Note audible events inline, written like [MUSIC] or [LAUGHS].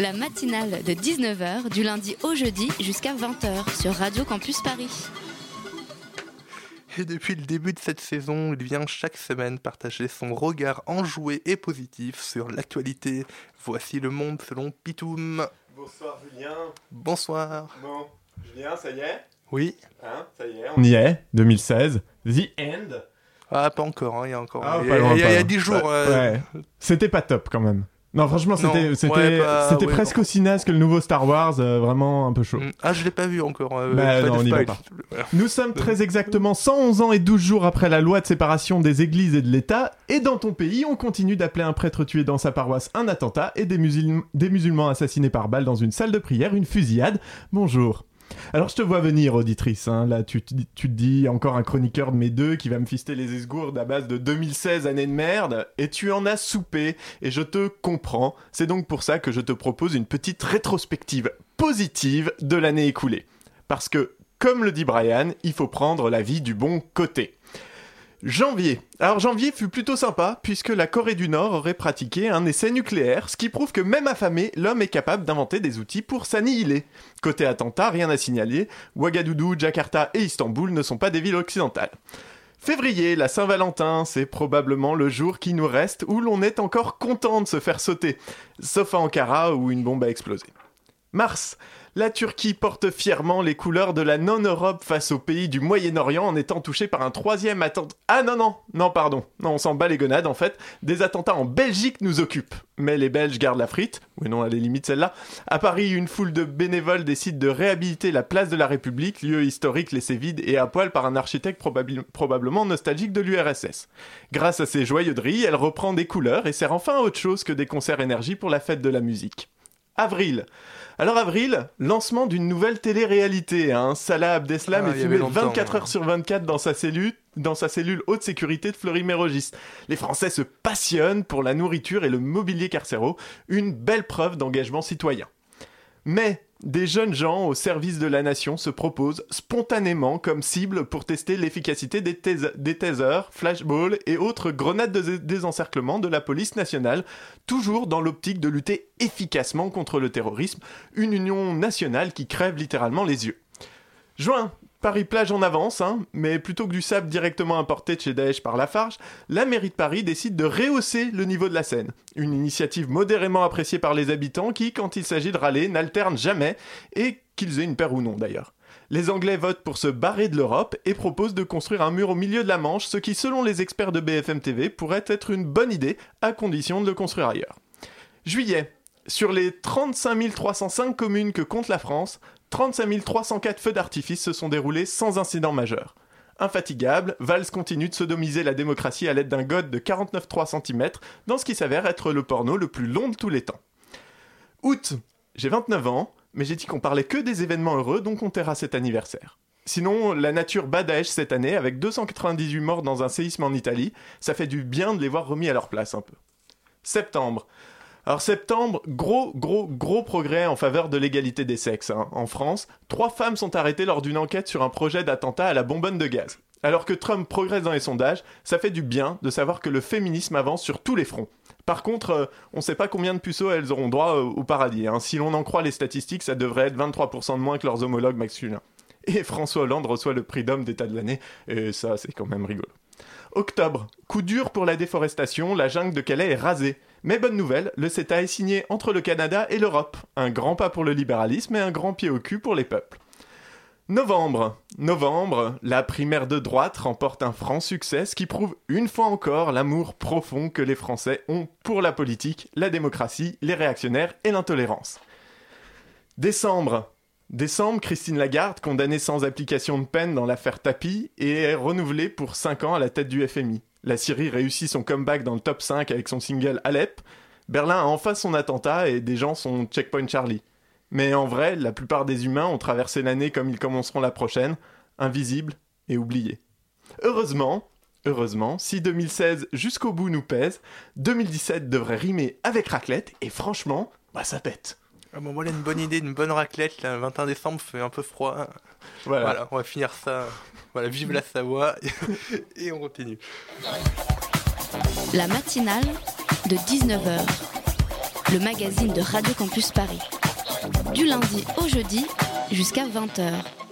La matinale de 19h du lundi au jeudi jusqu'à 20h sur Radio Campus Paris. Et depuis le début de cette saison, il vient chaque semaine partager son regard enjoué et positif sur l'actualité. Voici le monde selon Pitoum. Bonsoir Julien. Bonsoir. Bon, Julien, ça y est? Oui. Hein, ça y est, on y est, 2016. The End. Ah, pas encore, hein, il y a encore. Ah, il y a, y a- pas il y a loin. 10 jours. Ouais, euh, ouais. C'était pas top quand même. Non, franchement, c'était Non, c'était ouais, bah, c'était ouais, presque non. aussi naze que le nouveau Star Wars, euh, vraiment un peu chaud. mm. Ah, je l'ai pas vu encore. euh, Bah, non, on y va pas. Nous sommes très exactement 111 ans et 12 jours après la loi de séparation des églises et de l'État, et dans ton pays, on continue d'appeler un prêtre tué dans sa paroisse un attentat et des, musulm- des musulmans assassinés par balle dans une salle de prière, une fusillade. Bonjour. Alors je te vois venir, auditrice, hein. là tu, te dis- tu te dis encore un chroniqueur de mes deux qui va me fister les esgourdes à base de 2016 années de merde, et tu en as soupé, et je te comprends, c'est donc pour ça que je te propose une petite rétrospective positive de l'année écoulée. Parce que, comme le dit Brian, il faut prendre la vie du bon côté. Janvier. Alors janvier fut plutôt sympa puisque la Corée du Nord aurait pratiqué un essai nucléaire, ce qui prouve que même affamé, l'homme est capable d'inventer des outils pour s'annihiler. Côté attentat, rien à signaler, Ouagadougou, Jakarta et Istanbul ne sont pas des villes occidentales. Février, la Saint-Valentin, c'est probablement le jour qui nous reste où l'on est encore content de se faire sauter, sauf à Ankara où une bombe a explosé. Mars, la Turquie porte fièrement les couleurs de la non-Europe face aux pays du Moyen-Orient en étant touchée par un troisième attentat. Ah non, non, non, pardon. Non, on s'en bat les gonades en fait. Des attentats en Belgique nous occupent. Mais les Belges gardent la frite. Oui, non, à la limite celle-là. À Paris, une foule de bénévoles décide de réhabiliter la place de la République, lieu historique laissé vide et à poil par un architecte probablement nostalgique de l'URSS. Grâce à ses joyauderies, elle reprend des couleurs et sert enfin à autre chose que des concerts énergie pour la fête de la musique. Avril. Alors avril, lancement d'une nouvelle télé-réalité. Hein. Salah Abdeslam Ah, est filmé avait longtemps, 24 ouais. heures sur 24 dans sa cellule, dans sa cellule haute sécurité de Fleury-Mérogis. Les Français se passionnent pour la nourriture et le mobilier carcéraux, une belle preuve d'engagement citoyen. Mais des jeunes gens au service de la nation se proposent spontanément comme cible pour tester l'efficacité des, des tasers, flashballs et autres grenades de désencerclement de la police nationale, toujours dans l'optique de lutter efficacement contre le terrorisme, une union nationale qui crève littéralement les yeux. Juin, Paris-Plage en avance, hein, mais plutôt que du sable directement importé de chez Daesh par Lafarge, la mairie de Paris décide de rehausser le niveau de la Seine. Une initiative modérément appréciée par les habitants qui, quand il s'agit de râler, n'alternent jamais, et qu'ils aient une paire ou non d'ailleurs. Les Anglais votent pour se barrer de l'Europe et proposent de construire un mur au milieu de la Manche, ce qui, selon les experts de BFM TV, pourrait être une bonne idée, à condition de le construire ailleurs. Juillet. Sur les 35 305 communes que compte la France, 35 304 feux d'artifice se sont déroulés sans incident majeur. Infatigable, Valls continue de sodomiser la démocratie à l'aide d'un god de 49,3 cm dans ce qui s'avère être le porno le plus long de tous les temps. Août. J'ai 29 ans, mais j'ai dit qu'on parlait que des événements heureux, donc on taira cet anniversaire. Sinon, la nature bat Daesh cette année avec 298 morts dans un séisme en Italie. Ça fait du bien de les voir remis à leur place un peu. Septembre. Alors septembre, gros, gros, gros progrès en faveur de l'égalité des sexes. hein. En France, trois femmes sont arrêtées lors d'une enquête sur un projet d'attentat à la bonbonne de gaz. Alors que Trump progresse dans les sondages, ça fait du bien de savoir que le féminisme avance sur tous les fronts. Par contre, euh, on ne sait pas combien de puceaux elles auront droit euh, au paradis. hein. Si l'on en croit les statistiques, ça devrait être 23% de moins que leurs homologues masculins. Et François Hollande reçoit le prix d'homme d'État de l'année, et ça, c'est quand même rigolo. Octobre, coup dur pour la déforestation, la jungle de Calais est rasée. Mais bonne nouvelle, le CETA est signé entre le Canada et l'Europe. Un grand pas pour le libéralisme et un grand pied au cul pour les peuples. Novembre. Novembre, la primaire de droite remporte un franc succès, qui prouve une fois encore l'amour profond que les Français ont pour la politique, la démocratie, les réactionnaires et l'intolérance. Décembre. Décembre, Christine Lagarde, condamnée sans application de peine dans l'affaire Tapi, est renouvelée pour 5 ans à la tête du FMI. La Syrie réussit son comeback dans le top 5 avec son single Alep. Berlin a enfin son attentat et des gens sont checkpoint Charlie. Mais en vrai, la plupart des humains ont traversé l'année comme ils commenceront la prochaine, invisibles et oubliés. Heureusement, heureusement, si 2016 jusqu'au bout nous pèse, 2017 devrait rimer avec raclette et franchement, bah ça pète. Ah bon, voilà une bonne idée, une bonne raclette. Là, le 21 décembre, fait un peu froid. Voilà. Voilà, on va finir ça. Voilà, vive la Savoie. [LAUGHS] Et on continue. La matinale de 19h le magazine de Radio Campus Paris. Du lundi au jeudi jusqu'à 20h.